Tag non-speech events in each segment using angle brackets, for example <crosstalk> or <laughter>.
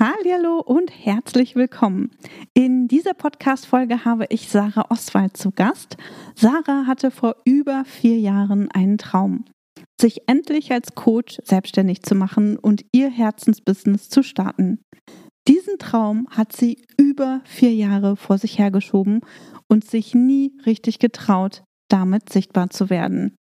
Hallo und herzlich willkommen. In dieser Podcast-Folge habe ich Sarah Oswald zu Gast. Sarah hatte vor über vier Jahren einen Traum, sich endlich als Coach selbstständig zu machen und ihr Herzensbusiness zu starten. Diesen Traum hat sie über vier Jahre vor sich hergeschoben und sich nie richtig getraut, damit sichtbar zu werden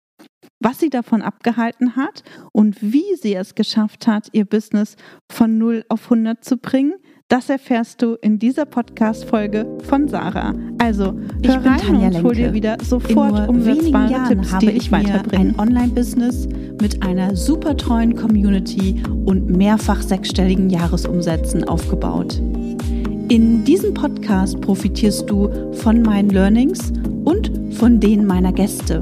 was sie davon abgehalten hat und wie sie es geschafft hat, ihr Business von 0 auf 100 zu bringen, das erfährst du in dieser Podcast-Folge von Sarah. Also, ich hör rein Tanja und hol dir wieder sofort umsetzbare Jahren Tipps, habe die ich weiterbringe. ein Online-Business mit einer super treuen Community und mehrfach sechsstelligen Jahresumsätzen aufgebaut. In diesem Podcast profitierst du von meinen Learnings und von denen meiner Gäste.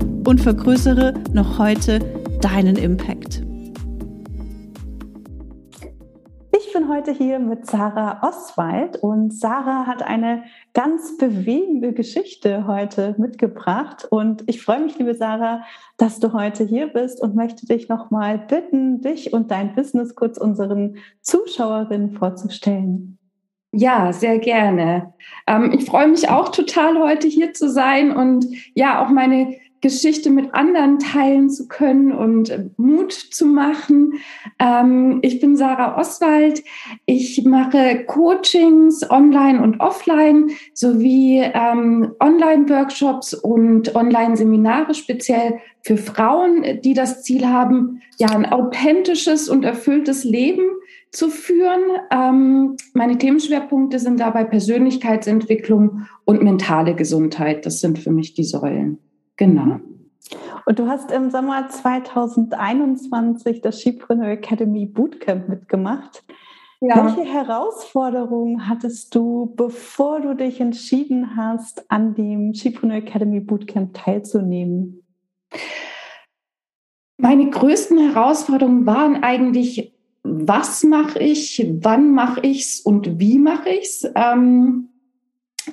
und vergrößere noch heute deinen Impact. Ich bin heute hier mit Sarah Oswald und Sarah hat eine ganz bewegende Geschichte heute mitgebracht und ich freue mich, liebe Sarah, dass du heute hier bist und möchte dich nochmal bitten, dich und dein Business kurz unseren Zuschauerinnen vorzustellen. Ja, sehr gerne. Ähm, ich freue mich auch total, heute hier zu sein und ja, auch meine Geschichte mit anderen teilen zu können und äh, Mut zu machen. Ähm, ich bin Sarah Oswald. Ich mache Coachings online und offline sowie ähm, Online-Workshops und Online-Seminare speziell für Frauen, die das Ziel haben, ja, ein authentisches und erfülltes Leben zu führen. Ähm, meine Themenschwerpunkte sind dabei Persönlichkeitsentwicklung und mentale Gesundheit. Das sind für mich die Säulen. Genau. Und du hast im Sommer 2021 das Skipreneur Academy Bootcamp mitgemacht. Ja. Welche Herausforderungen hattest du, bevor du dich entschieden hast, an dem Skipreneur Academy Bootcamp teilzunehmen? Meine größten Herausforderungen waren eigentlich, was mache ich, wann mache ich es und wie mache ich es. Ähm,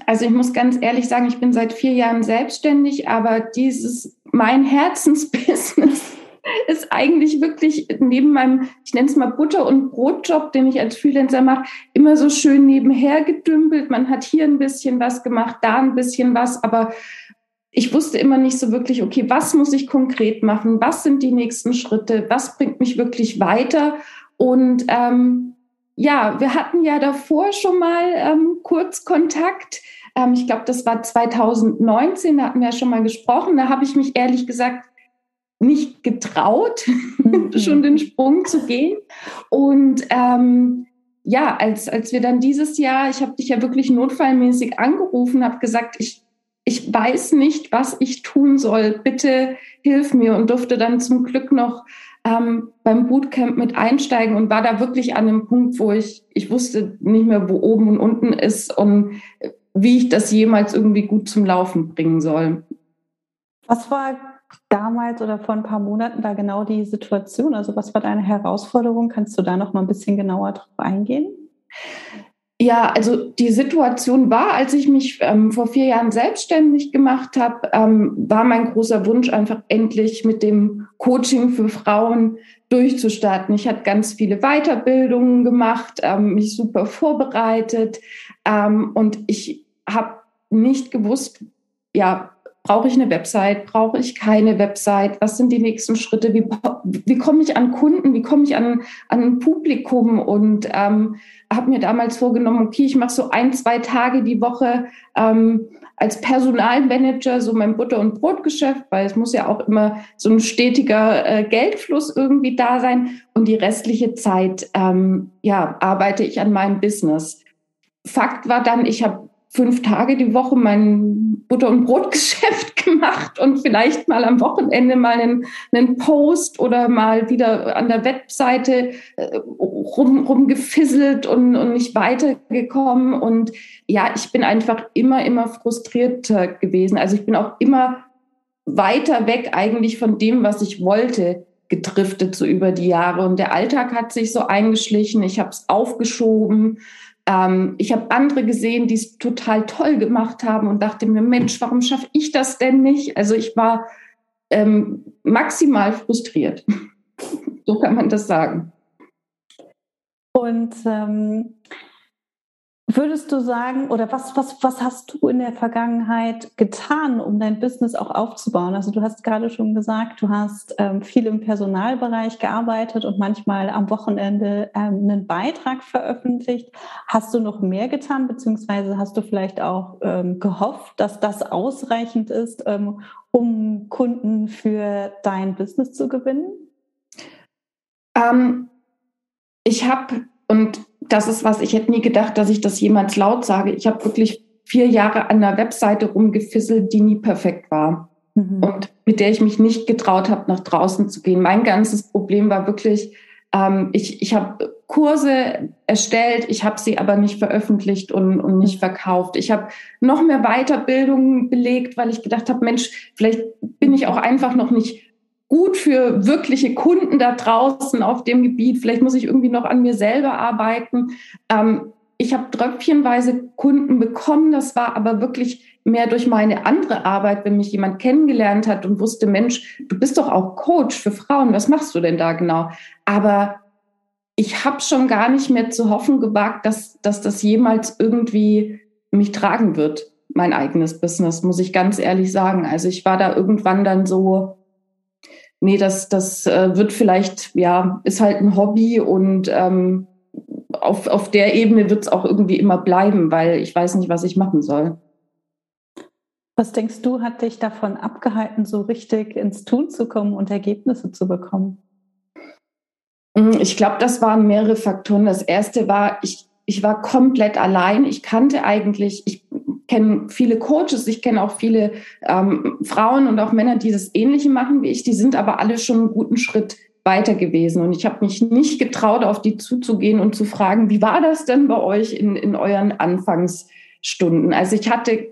also ich muss ganz ehrlich sagen, ich bin seit vier Jahren selbstständig, aber dieses mein Herzensbusiness <laughs> ist eigentlich wirklich neben meinem, ich nenne es mal Butter- und Brotjob, den ich als Freelancer mache, immer so schön nebenher gedümpelt. Man hat hier ein bisschen was gemacht, da ein bisschen was, aber ich wusste immer nicht so wirklich, okay, was muss ich konkret machen? Was sind die nächsten Schritte? Was bringt mich wirklich weiter? Und ähm, ja, wir hatten ja davor schon mal ähm, kurz Kontakt. Ähm, ich glaube, das war 2019, da hatten wir ja schon mal gesprochen. Da habe ich mich ehrlich gesagt nicht getraut, <laughs> mhm. schon den Sprung zu gehen. Und ähm, ja, als, als wir dann dieses Jahr, ich habe dich ja wirklich notfallmäßig angerufen, habe gesagt, ich, ich weiß nicht, was ich tun soll. Bitte hilf mir und durfte dann zum Glück noch ähm, beim Bootcamp mit einsteigen und war da wirklich an dem Punkt, wo ich, ich wusste nicht mehr, wo oben und unten ist und wie ich das jemals irgendwie gut zum Laufen bringen soll. Was war damals oder vor ein paar Monaten da genau die Situation? Also was war deine Herausforderung? Kannst du da noch mal ein bisschen genauer drauf eingehen? Ja, also die Situation war, als ich mich ähm, vor vier Jahren selbstständig gemacht habe, ähm, war mein großer Wunsch einfach endlich mit dem Coaching für Frauen durchzustarten. Ich hatte ganz viele Weiterbildungen gemacht, ähm, mich super vorbereitet ähm, und ich habe nicht gewusst, ja, brauche ich eine Website, brauche ich keine Website, was sind die nächsten Schritte, wie, wie komme ich an Kunden, wie komme ich an, an ein Publikum? Und ähm, habe mir damals vorgenommen, okay, ich mache so ein, zwei Tage die Woche ähm, als Personalmanager so mein Butter- und Brotgeschäft, weil es muss ja auch immer so ein stetiger äh, Geldfluss irgendwie da sein. Und die restliche Zeit ähm, ja, arbeite ich an meinem Business. Fakt war dann, ich habe fünf Tage die Woche mein Butter- und Brotgeschäft <laughs> gemacht und vielleicht mal am Wochenende mal einen, einen Post oder mal wieder an der Webseite äh, rum, rumgefisselt und, und nicht weitergekommen. Und ja, ich bin einfach immer, immer frustrierter gewesen. Also ich bin auch immer weiter weg eigentlich von dem, was ich wollte gedriftet so über die Jahre und der Alltag hat sich so eingeschlichen. Ich habe es aufgeschoben ähm, ich habe andere gesehen, die es total toll gemacht haben und dachte mir, Mensch, warum schaffe ich das denn nicht? Also ich war ähm, maximal frustriert. <laughs> so kann man das sagen. Und ähm, Würdest du sagen, oder was, was, was hast du in der Vergangenheit getan, um dein Business auch aufzubauen? Also du hast gerade schon gesagt, du hast ähm, viel im Personalbereich gearbeitet und manchmal am Wochenende ähm, einen Beitrag veröffentlicht. Hast du noch mehr getan, beziehungsweise hast du vielleicht auch ähm, gehofft, dass das ausreichend ist, ähm, um Kunden für dein Business zu gewinnen? Ähm, ich habe und das ist was, ich hätte nie gedacht, dass ich das jemals laut sage. Ich habe wirklich vier Jahre an einer Webseite rumgefisselt, die nie perfekt war. Mhm. Und mit der ich mich nicht getraut habe, nach draußen zu gehen. Mein ganzes Problem war wirklich, ähm, ich, ich habe Kurse erstellt, ich habe sie aber nicht veröffentlicht und, und nicht mhm. verkauft. Ich habe noch mehr Weiterbildungen belegt, weil ich gedacht habe, Mensch, vielleicht bin ich auch einfach noch nicht gut für wirkliche Kunden da draußen auf dem Gebiet. Vielleicht muss ich irgendwie noch an mir selber arbeiten. Ähm, ich habe tröpfchenweise Kunden bekommen. Das war aber wirklich mehr durch meine andere Arbeit, wenn mich jemand kennengelernt hat und wusste, Mensch, du bist doch auch Coach für Frauen. Was machst du denn da genau? Aber ich habe schon gar nicht mehr zu hoffen gewagt, dass, dass das jemals irgendwie mich tragen wird, mein eigenes Business, muss ich ganz ehrlich sagen. Also ich war da irgendwann dann so, nee, das, das äh, wird vielleicht, ja, ist halt ein Hobby und ähm, auf, auf der Ebene wird es auch irgendwie immer bleiben, weil ich weiß nicht, was ich machen soll. Was denkst du, hat dich davon abgehalten, so richtig ins Tun zu kommen und Ergebnisse zu bekommen? Hm, ich glaube, das waren mehrere Faktoren. Das erste war, ich, ich war komplett allein. Ich kannte eigentlich, ich kenne viele Coaches, ich kenne auch viele ähm, Frauen und auch Männer, die das Ähnliche machen wie ich. Die sind aber alle schon einen guten Schritt weiter gewesen. Und ich habe mich nicht getraut, auf die zuzugehen und zu fragen, wie war das denn bei euch in, in euren Anfangsstunden? Also ich hatte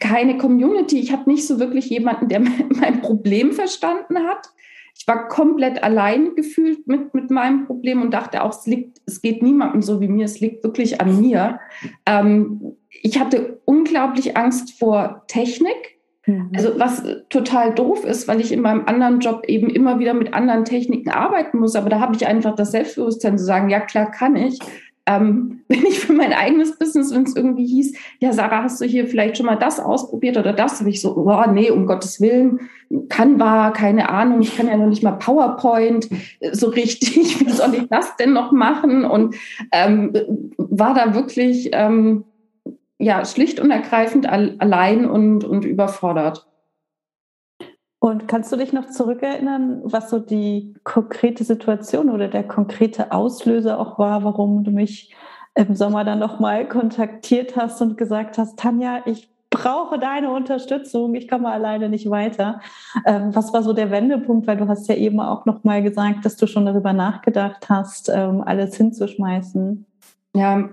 keine Community, ich hatte nicht so wirklich jemanden, der <laughs> mein Problem verstanden hat. Ich war komplett allein gefühlt mit, mit meinem Problem und dachte auch, es liegt, es geht niemandem so wie mir, es liegt wirklich an mir. Ähm, ich hatte unglaublich Angst vor Technik. Mhm. Also was total doof ist, weil ich in meinem anderen Job eben immer wieder mit anderen Techniken arbeiten muss. Aber da habe ich einfach das Selbstbewusstsein zu sagen, ja klar kann ich. Ähm, <laughs> wenn ich für mein eigenes Business, wenn es irgendwie hieß, ja Sarah, hast du hier vielleicht schon mal das ausprobiert oder das, habe ich so, oh nee, um Gottes Willen, Canva, keine Ahnung, ich kann ja noch nicht mal PowerPoint so richtig, wie <laughs> soll ich das denn noch machen? Und ähm, war da wirklich ähm, ja, schlicht und ergreifend allein und, und überfordert. Und kannst du dich noch zurückerinnern, was so die konkrete Situation oder der konkrete Auslöser auch war, warum du mich im Sommer dann nochmal kontaktiert hast und gesagt hast, Tanja, ich brauche deine Unterstützung, ich komme alleine nicht weiter. Ähm, was war so der Wendepunkt, weil du hast ja eben auch nochmal gesagt, dass du schon darüber nachgedacht hast, ähm, alles hinzuschmeißen. Ja,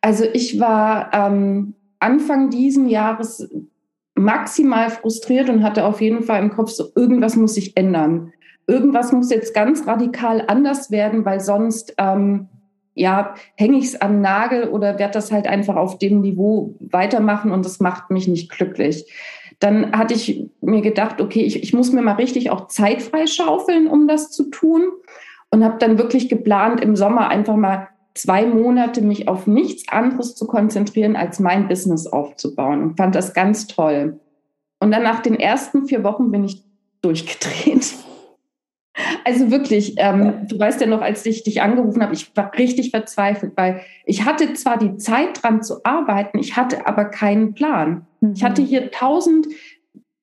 also ich war ähm, Anfang diesen Jahres maximal frustriert und hatte auf jeden Fall im Kopf so, irgendwas muss sich ändern. Irgendwas muss jetzt ganz radikal anders werden, weil sonst ähm, ja, hänge ich es am Nagel oder werde das halt einfach auf dem Niveau weitermachen und das macht mich nicht glücklich. Dann hatte ich mir gedacht, okay, ich, ich muss mir mal richtig auch Zeit freischaufeln, um das zu tun und habe dann wirklich geplant, im Sommer einfach mal zwei Monate mich auf nichts anderes zu konzentrieren, als mein Business aufzubauen und fand das ganz toll. Und dann nach den ersten vier Wochen bin ich durchgedreht. <laughs> Also wirklich, ähm, du weißt ja noch, als ich dich angerufen habe, ich war richtig verzweifelt, weil ich hatte zwar die Zeit dran zu arbeiten, ich hatte aber keinen Plan. Mhm. Ich hatte hier tausend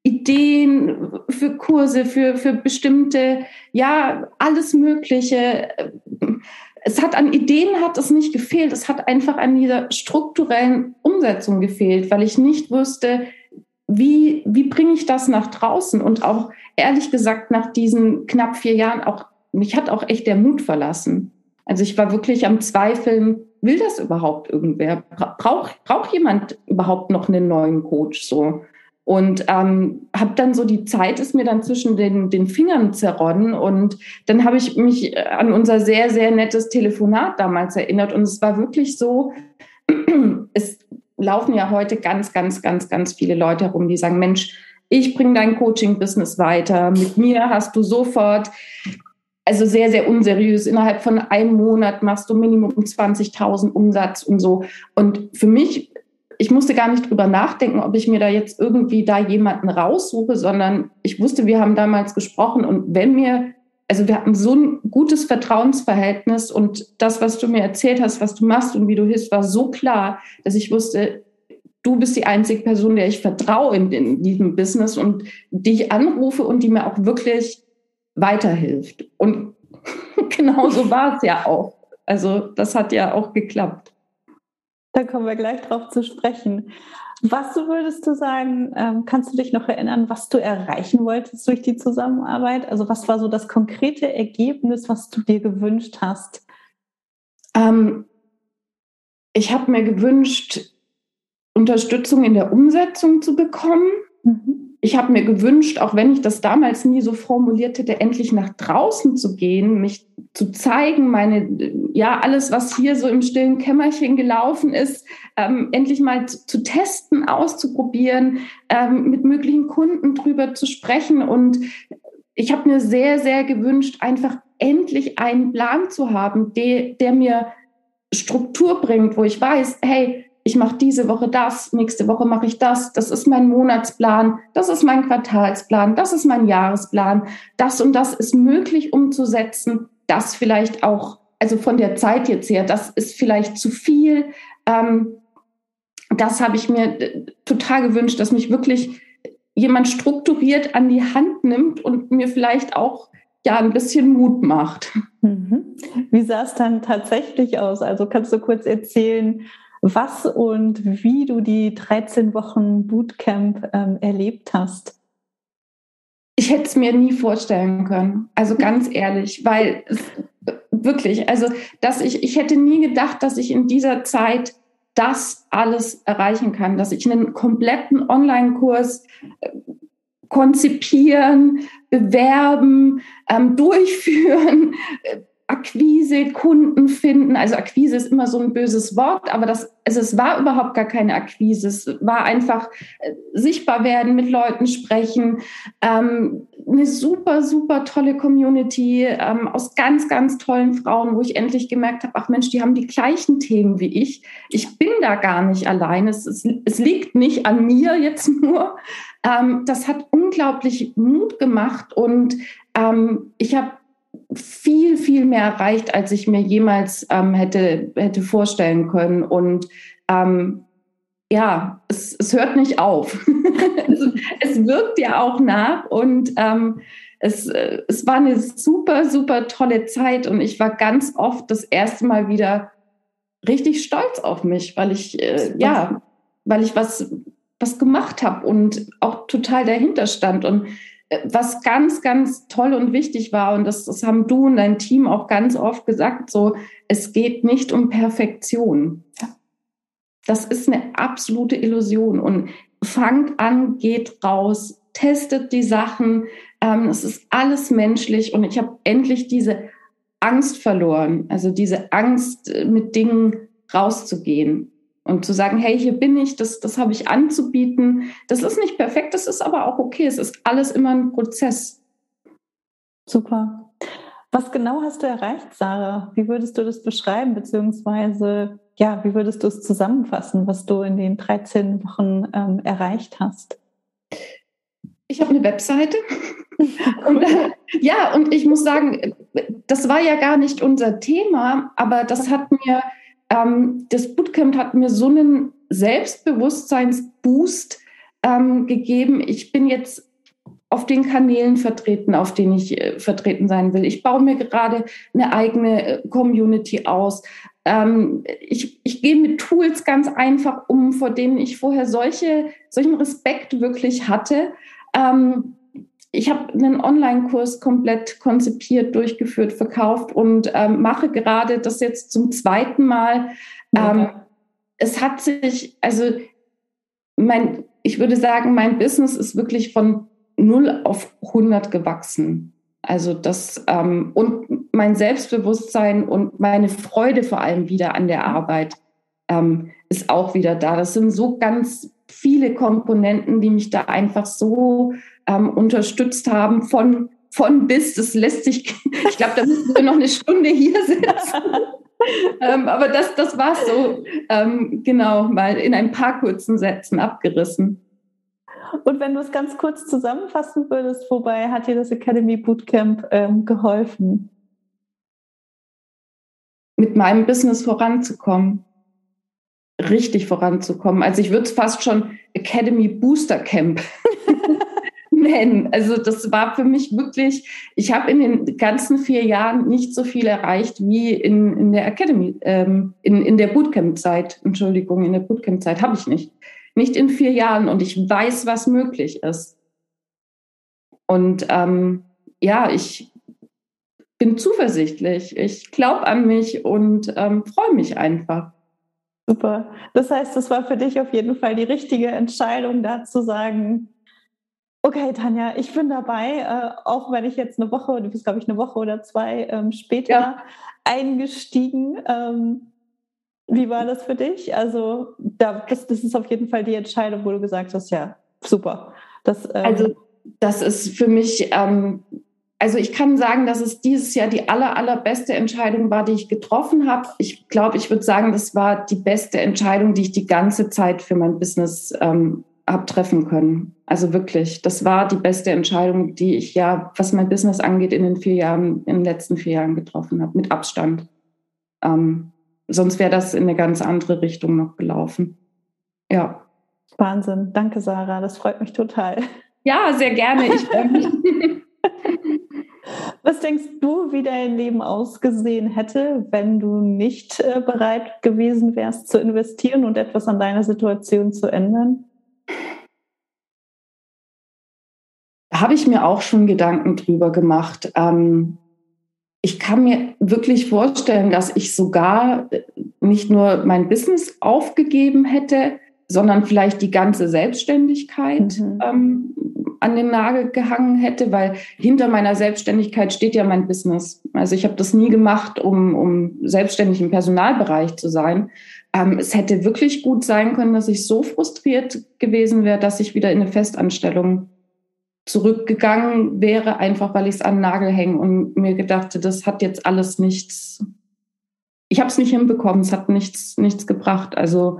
Ideen für Kurse, für, für bestimmte, ja, alles Mögliche es hat an Ideen hat es nicht gefehlt. Es hat einfach an dieser strukturellen Umsetzung gefehlt, weil ich nicht wusste, wie, wie bringe ich das nach draußen? Und auch ehrlich gesagt, nach diesen knapp vier Jahren, auch mich hat auch echt der Mut verlassen. Also ich war wirklich am Zweifeln, will das überhaupt irgendwer? Braucht braucht jemand überhaupt noch einen neuen Coach so? Und ähm, habe dann so die Zeit ist mir dann zwischen den, den Fingern zerronnen und dann habe ich mich an unser sehr, sehr nettes Telefonat damals erinnert und es war wirklich so, <clears throat> es laufen ja heute ganz, ganz, ganz, ganz viele Leute herum, die sagen, Mensch, ich bringe dein Coaching-Business weiter, mit mir hast du sofort also sehr, sehr unseriös. Innerhalb von einem Monat machst du Minimum 20.000 Umsatz und so. Und für mich ich musste gar nicht drüber nachdenken, ob ich mir da jetzt irgendwie da jemanden raussuche, sondern ich wusste, wir haben damals gesprochen und wenn mir, also wir hatten so ein gutes Vertrauensverhältnis und das, was du mir erzählt hast, was du machst und wie du hilfst, war so klar, dass ich wusste, du bist die einzige Person, der ich vertraue in, in diesem Business und die ich anrufe und die mir auch wirklich weiterhilft. Und <laughs> genau so war es ja auch. Also das hat ja auch geklappt. Da kommen wir gleich drauf zu sprechen. Was würdest du sagen, ähm, kannst du dich noch erinnern, was du erreichen wolltest durch die Zusammenarbeit? Also was war so das konkrete Ergebnis, was du dir gewünscht hast? Ähm, ich habe mir gewünscht, Unterstützung in der Umsetzung zu bekommen. Mhm ich habe mir gewünscht, auch wenn ich das damals nie so formuliert hätte, endlich nach draußen zu gehen, mich zu zeigen, meine, ja, alles, was hier so im stillen Kämmerchen gelaufen ist, ähm, endlich mal zu, zu, testen, auszuprobieren, ähm, mit möglichen Kunden drüber zu sprechen. Und ich habe mir sehr, sehr gewünscht, einfach endlich einen Plan zu haben, der, der mir Struktur bringt, wo ich weiß, hey, ich mache diese Woche das, nächste Woche mache ich das, das ist mein Monatsplan, das ist mein Quartalsplan, das ist mein Jahresplan, das und das ist möglich umzusetzen, das vielleicht auch, also von der Zeit jetzt her, das ist vielleicht zu viel. Ähm, das habe ich mir äh, total gewünscht, dass mich wirklich jemand strukturiert an die Hand nimmt und mir vielleicht auch ja ein bisschen Mut macht. Mhm. Wie sah es dann tatsächlich aus? Also kannst du kurz erzählen, was und wie du die 13 Wochen Bootcamp ähm, erlebt hast. Ich hätte es mir nie vorstellen können. Also <laughs> ganz ehrlich, weil es, wirklich, also dass ich, ich hätte nie gedacht, dass ich in dieser Zeit das alles erreichen kann, dass ich einen kompletten Online-Kurs äh, konzipieren, bewerben, ähm, durchführen, äh, Akquise, Kunden finden. Also Akquise ist immer so ein böses Wort, aber das, also es war überhaupt gar keine Akquise. Es war einfach äh, sichtbar werden, mit Leuten sprechen. Ähm, eine super, super tolle Community ähm, aus ganz, ganz tollen Frauen, wo ich endlich gemerkt habe, ach Mensch, die haben die gleichen Themen wie ich. Ich bin da gar nicht allein. Es, es, es liegt nicht an mir jetzt nur. Ähm, das hat unglaublich Mut gemacht und ähm, ich habe viel, viel mehr erreicht, als ich mir jemals ähm, hätte, hätte vorstellen können. Und ähm, ja, es, es hört nicht auf. <laughs> es, es, wirkt ja auch nach und ähm, es, äh, es war eine super, super tolle Zeit und ich war ganz oft das erste Mal wieder richtig stolz auf mich, weil ich, äh, ja, weil ich was, was gemacht habe und auch total dahinter stand. Und was ganz, ganz toll und wichtig war, und das, das haben du und dein Team auch ganz oft gesagt, so, es geht nicht um Perfektion. Das ist eine absolute Illusion. Und fangt an, geht raus, testet die Sachen. Ähm, es ist alles menschlich und ich habe endlich diese Angst verloren, also diese Angst, äh, mit Dingen rauszugehen. Und zu sagen, hey, hier bin ich, das, das habe ich anzubieten. Das ist nicht perfekt, das ist aber auch okay. Es ist alles immer ein Prozess. Super. Was genau hast du erreicht, Sarah? Wie würdest du das beschreiben, beziehungsweise ja, wie würdest du es zusammenfassen, was du in den 13 Wochen ähm, erreicht hast? Ich habe eine Webseite. und, äh, ja, und ich muss sagen, das war ja gar nicht unser Thema, aber das hat mir ähm, das Bootcamp hat mir so einen Selbstbewusstseinsboost ähm, gegeben. Ich bin jetzt auf den Kanälen vertreten, auf denen ich äh, vertreten sein will. Ich baue mir gerade eine eigene äh, Community aus. Ähm, ich, ich gehe mit Tools ganz einfach um, vor denen ich vorher solche, solchen Respekt wirklich hatte. Ähm, ich habe einen Online-Kurs komplett konzipiert, durchgeführt, verkauft und ähm, mache gerade das jetzt zum zweiten Mal. Ähm, es hat sich, also mein, ich würde sagen, mein Business ist wirklich von 0 auf 100 gewachsen. Also das ähm, und mein Selbstbewusstsein und meine Freude vor allem wieder an der Arbeit ähm, ist auch wieder da. Das sind so ganz viele Komponenten, die mich da einfach so ähm, unterstützt haben von von bis. Das lässt sich, <laughs> ich glaube, da müssen wir noch eine Stunde hier sitzen. <laughs> ähm, aber das, das war so, ähm, genau, mal in ein paar kurzen Sätzen abgerissen. Und wenn du es ganz kurz zusammenfassen würdest, wobei hat dir das Academy Bootcamp ähm, geholfen? Mit meinem Business voranzukommen. Richtig voranzukommen. Also ich würde es fast schon Academy Booster Camp <laughs> nennen. Also das war für mich wirklich, ich habe in den ganzen vier Jahren nicht so viel erreicht wie in, in der Academy, ähm, in, in der Bootcamp-Zeit. Entschuldigung, in der Bootcamp-Zeit habe ich nicht nicht in vier Jahren und ich weiß, was möglich ist. Und ähm, ja, ich bin zuversichtlich, ich glaube an mich und ähm, freue mich einfach. Super. Das heißt, es war für dich auf jeden Fall die richtige Entscheidung, da zu sagen, okay, Tanja, ich bin dabei, äh, auch wenn ich jetzt eine Woche, du bist, glaube ich, eine Woche oder zwei ähm, später ja. eingestiegen. Ähm, wie war das für dich? Also, da, das, das ist auf jeden Fall die Entscheidung, wo du gesagt hast, ja, super. Das, ähm also, das ist für mich, ähm, also ich kann sagen, dass es dieses Jahr die aller, allerbeste Entscheidung war, die ich getroffen habe. Ich glaube, ich würde sagen, das war die beste Entscheidung, die ich die ganze Zeit für mein Business ähm, habe treffen können. Also wirklich, das war die beste Entscheidung, die ich ja, was mein Business angeht, in den vier Jahren, in den letzten vier Jahren getroffen habe, mit Abstand. Ähm, sonst wäre das in eine ganz andere Richtung noch gelaufen. Ja. Wahnsinn. Danke, Sarah. Das freut mich total. Ja, sehr gerne. Ich freue mich. <laughs> Was denkst du, wie dein Leben ausgesehen hätte, wenn du nicht äh, bereit gewesen wärst zu investieren und etwas an deiner Situation zu ändern? Da habe ich mir auch schon Gedanken drüber gemacht. Ähm, ich kann mir wirklich vorstellen, dass ich sogar nicht nur mein Business aufgegeben hätte, sondern vielleicht die ganze Selbstständigkeit mhm. ähm, an den Nagel gehangen hätte, weil hinter meiner Selbstständigkeit steht ja mein Business. Also ich habe das nie gemacht, um, um selbstständig im Personalbereich zu sein. Ähm, es hätte wirklich gut sein können, dass ich so frustriert gewesen wäre, dass ich wieder in eine Festanstellung zurückgegangen wäre, einfach weil ich es an den Nagel hänge und mir gedachte, das hat jetzt alles nichts. Ich habe es nicht hinbekommen, es hat nichts, nichts gebracht. Also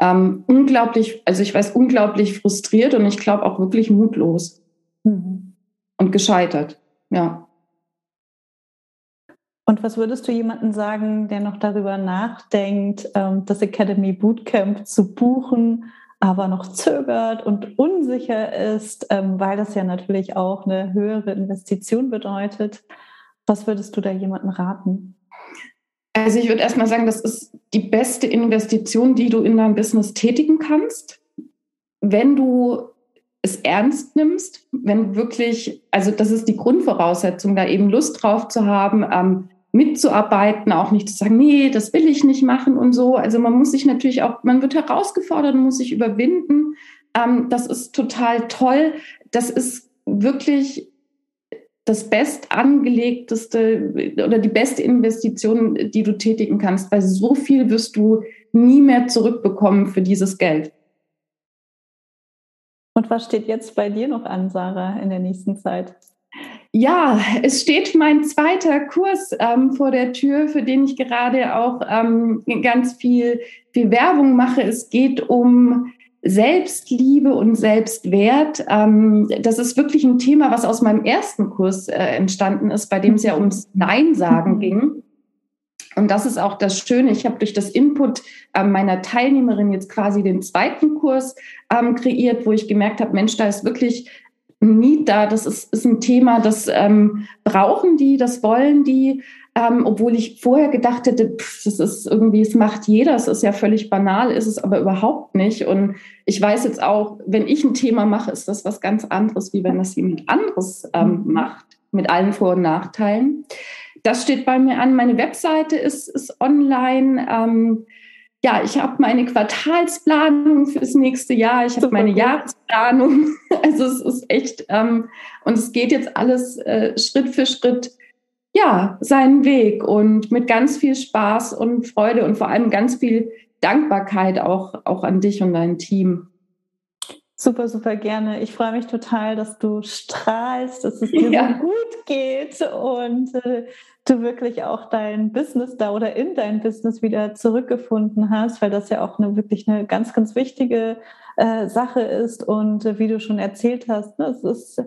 ähm, unglaublich, also ich weiß, unglaublich frustriert und ich glaube auch wirklich mutlos mhm. und gescheitert. Ja. Und was würdest du jemandem sagen, der noch darüber nachdenkt, ähm, das Academy Bootcamp zu buchen? aber noch zögert und unsicher ist, ähm, weil das ja natürlich auch eine höhere Investition bedeutet. Was würdest du da jemandem raten? Also ich würde erstmal sagen, das ist die beste Investition, die du in deinem Business tätigen kannst. Wenn du es ernst nimmst, wenn wirklich, also das ist die Grundvoraussetzung, da eben Lust drauf zu haben, ähm, mitzuarbeiten, auch nicht zu sagen, nee, das will ich nicht machen und so. Also man muss sich natürlich auch, man wird herausgefordert, muss sich überwinden. Ähm, das ist total toll. Das ist wirklich das bestangelegteste oder die beste Investition, die du tätigen kannst, weil so viel wirst du nie mehr zurückbekommen für dieses Geld. Und was steht jetzt bei dir noch an, Sarah, in der nächsten Zeit? Ja, es steht mein zweiter Kurs ähm, vor der Tür, für den ich gerade auch ähm, ganz viel, viel Werbung mache. Es geht um Selbstliebe und Selbstwert. Ähm, das ist wirklich ein Thema, was aus meinem ersten Kurs äh, entstanden ist, bei dem es ja ums Nein sagen mhm. ging. Und das ist auch das Schöne. Ich habe durch das Input äh, meiner Teilnehmerin jetzt quasi den zweiten Kurs ähm, kreiert, wo ich gemerkt habe, Mensch, da ist wirklich Need da, das ist, ist ein Thema, das ähm, brauchen die, das wollen die, ähm, obwohl ich vorher gedacht hätte, pff, das ist irgendwie, es macht jeder, es ist ja völlig banal, ist es aber überhaupt nicht. Und ich weiß jetzt auch, wenn ich ein Thema mache, ist das was ganz anderes, wie wenn das jemand anderes ähm, macht, mit allen Vor- und Nachteilen. Das steht bei mir an. Meine Webseite ist, ist online. Ähm, ja, ich habe meine Quartalsplanung fürs nächste Jahr, ich habe meine gut. Jahresplanung. <laughs> Also es ist echt, ähm, und es geht jetzt alles äh, Schritt für Schritt ja, seinen Weg und mit ganz viel Spaß und Freude und vor allem ganz viel Dankbarkeit auch, auch an dich und dein Team. Super, super gerne. Ich freue mich total, dass du strahlst, dass es <laughs> dir ja. so gut geht und äh, du wirklich auch dein Business da oder in dein Business wieder zurückgefunden hast, weil das ja auch eine wirklich eine ganz, ganz wichtige äh, Sache ist. Und äh, wie du schon erzählt hast, ne, es ist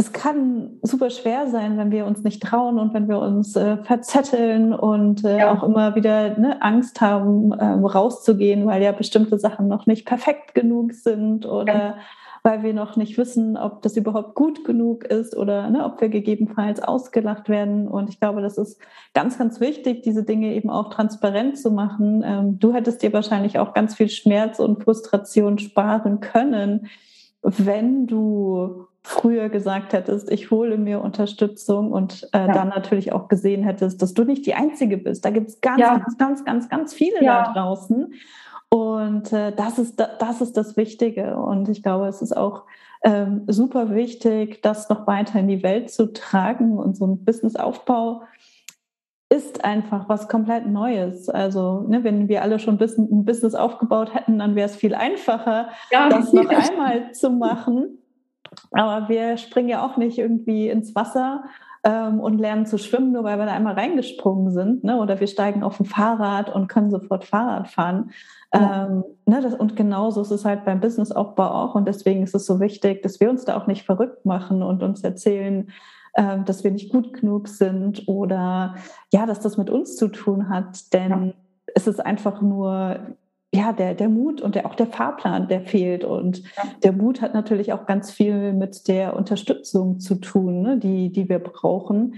es kann super schwer sein, wenn wir uns nicht trauen und wenn wir uns äh, verzetteln und äh, ja. auch immer wieder ne, Angst haben, äh, rauszugehen, weil ja bestimmte Sachen noch nicht perfekt genug sind oder. Weil wir noch nicht wissen, ob das überhaupt gut genug ist oder ne, ob wir gegebenenfalls ausgelacht werden. Und ich glaube, das ist ganz, ganz wichtig, diese Dinge eben auch transparent zu machen. Ähm, du hättest dir wahrscheinlich auch ganz viel Schmerz und Frustration sparen können, wenn du früher gesagt hättest, ich hole mir Unterstützung und äh, ja. dann natürlich auch gesehen hättest, dass du nicht die Einzige bist. Da gibt es ganz, ja. ganz, ganz, ganz, ganz viele ja. da draußen. Und äh, das, ist, das ist das Wichtige. Und ich glaube, es ist auch ähm, super wichtig, das noch weiter in die Welt zu tragen. Und so ein Businessaufbau ist einfach was komplett Neues. Also, ne, wenn wir alle schon ein Business aufgebaut hätten, dann wäre es viel einfacher, das noch einmal zu machen. Aber wir springen ja auch nicht irgendwie ins Wasser ähm, und lernen zu schwimmen, nur weil wir da einmal reingesprungen sind. Ne? Oder wir steigen auf ein Fahrrad und können sofort Fahrrad fahren. Ja. Ähm, ne, das, und genauso ist es halt beim Businessaufbau auch. Und deswegen ist es so wichtig, dass wir uns da auch nicht verrückt machen und uns erzählen, äh, dass wir nicht gut genug sind oder ja, dass das mit uns zu tun hat. Denn ja. es ist einfach nur ja, der, der Mut und der, auch der Fahrplan, der fehlt. Und ja. der Mut hat natürlich auch ganz viel mit der Unterstützung zu tun, ne, die, die wir brauchen.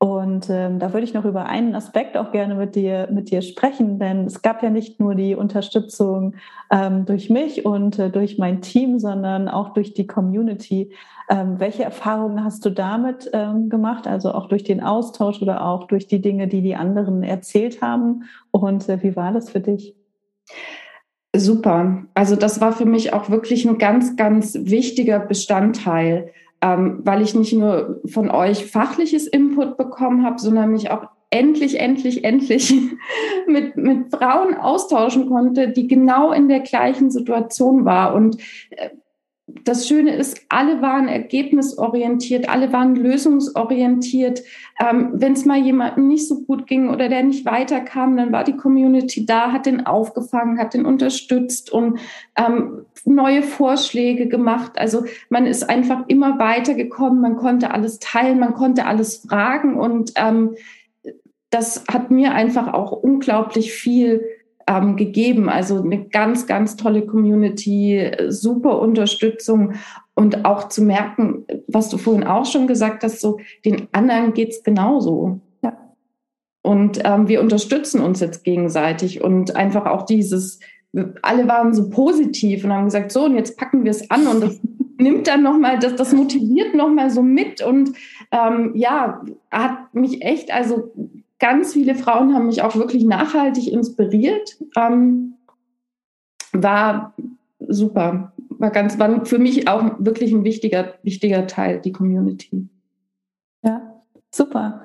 Und ähm, da würde ich noch über einen Aspekt auch gerne mit dir, mit dir sprechen, denn es gab ja nicht nur die Unterstützung ähm, durch mich und äh, durch mein Team, sondern auch durch die Community. Ähm, welche Erfahrungen hast du damit ähm, gemacht, also auch durch den Austausch oder auch durch die Dinge, die die anderen erzählt haben? Und äh, wie war das für dich? Super. Also das war für mich auch wirklich ein ganz, ganz wichtiger Bestandteil, ähm, weil ich nicht nur von euch fachliches Input bekommen habe, sondern mich auch endlich, endlich, endlich <laughs> mit, mit Frauen austauschen konnte, die genau in der gleichen Situation war. Und äh, das Schöne ist, alle waren ergebnisorientiert, alle waren lösungsorientiert. Ähm, Wenn es mal jemandem nicht so gut ging oder der nicht weiterkam, dann war die Community da, hat den aufgefangen, hat den unterstützt und ähm, neue Vorschläge gemacht. Also man ist einfach immer weitergekommen, man konnte alles teilen, man konnte alles fragen und ähm, das hat mir einfach auch unglaublich viel ähm, gegeben. Also eine ganz, ganz tolle Community, super Unterstützung und auch zu merken, was du vorhin auch schon gesagt hast, so den anderen geht es genauso. Ja. Und ähm, wir unterstützen uns jetzt gegenseitig und einfach auch dieses, alle waren so positiv und haben gesagt, so und jetzt packen wir es an und das <laughs> nimmt dann nochmal, das, das motiviert nochmal so mit und ähm, ja, hat mich echt, also ganz viele Frauen haben mich auch wirklich nachhaltig inspiriert. Ähm, war super. War ganz, war für mich auch wirklich ein wichtiger, wichtiger Teil, die Community. Ja, super.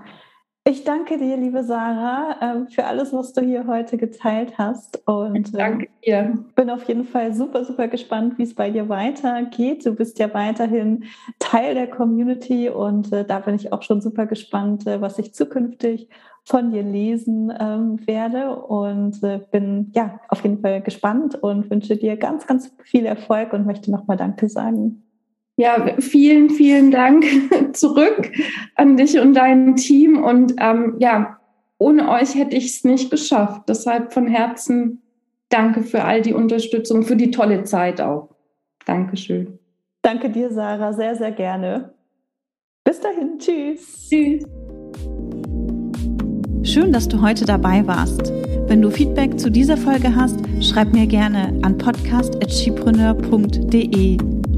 Ich danke dir, liebe Sarah, ähm, für alles, was du hier heute geteilt hast. Und ähm, danke dir. bin auf jeden Fall super, super gespannt, wie es bei dir weitergeht. Du bist ja weiterhin Teil der Community und äh, da bin ich auch schon super gespannt, äh, was ich zukünftig von dir lesen ähm, werde und äh, bin ja auf jeden Fall gespannt und wünsche dir ganz, ganz viel Erfolg und möchte nochmal Danke sagen. Ja, vielen, vielen Dank <laughs> zurück an dich und dein Team. Und ähm, ja, ohne euch hätte ich es nicht geschafft. Deshalb von Herzen danke für all die Unterstützung, für die tolle Zeit auch. Dankeschön. Danke dir, Sarah, sehr, sehr gerne. Bis dahin, tschüss. Tschüss. Schön, dass du heute dabei warst. Wenn du Feedback zu dieser Folge hast, schreib mir gerne an podcast.chipreneur.de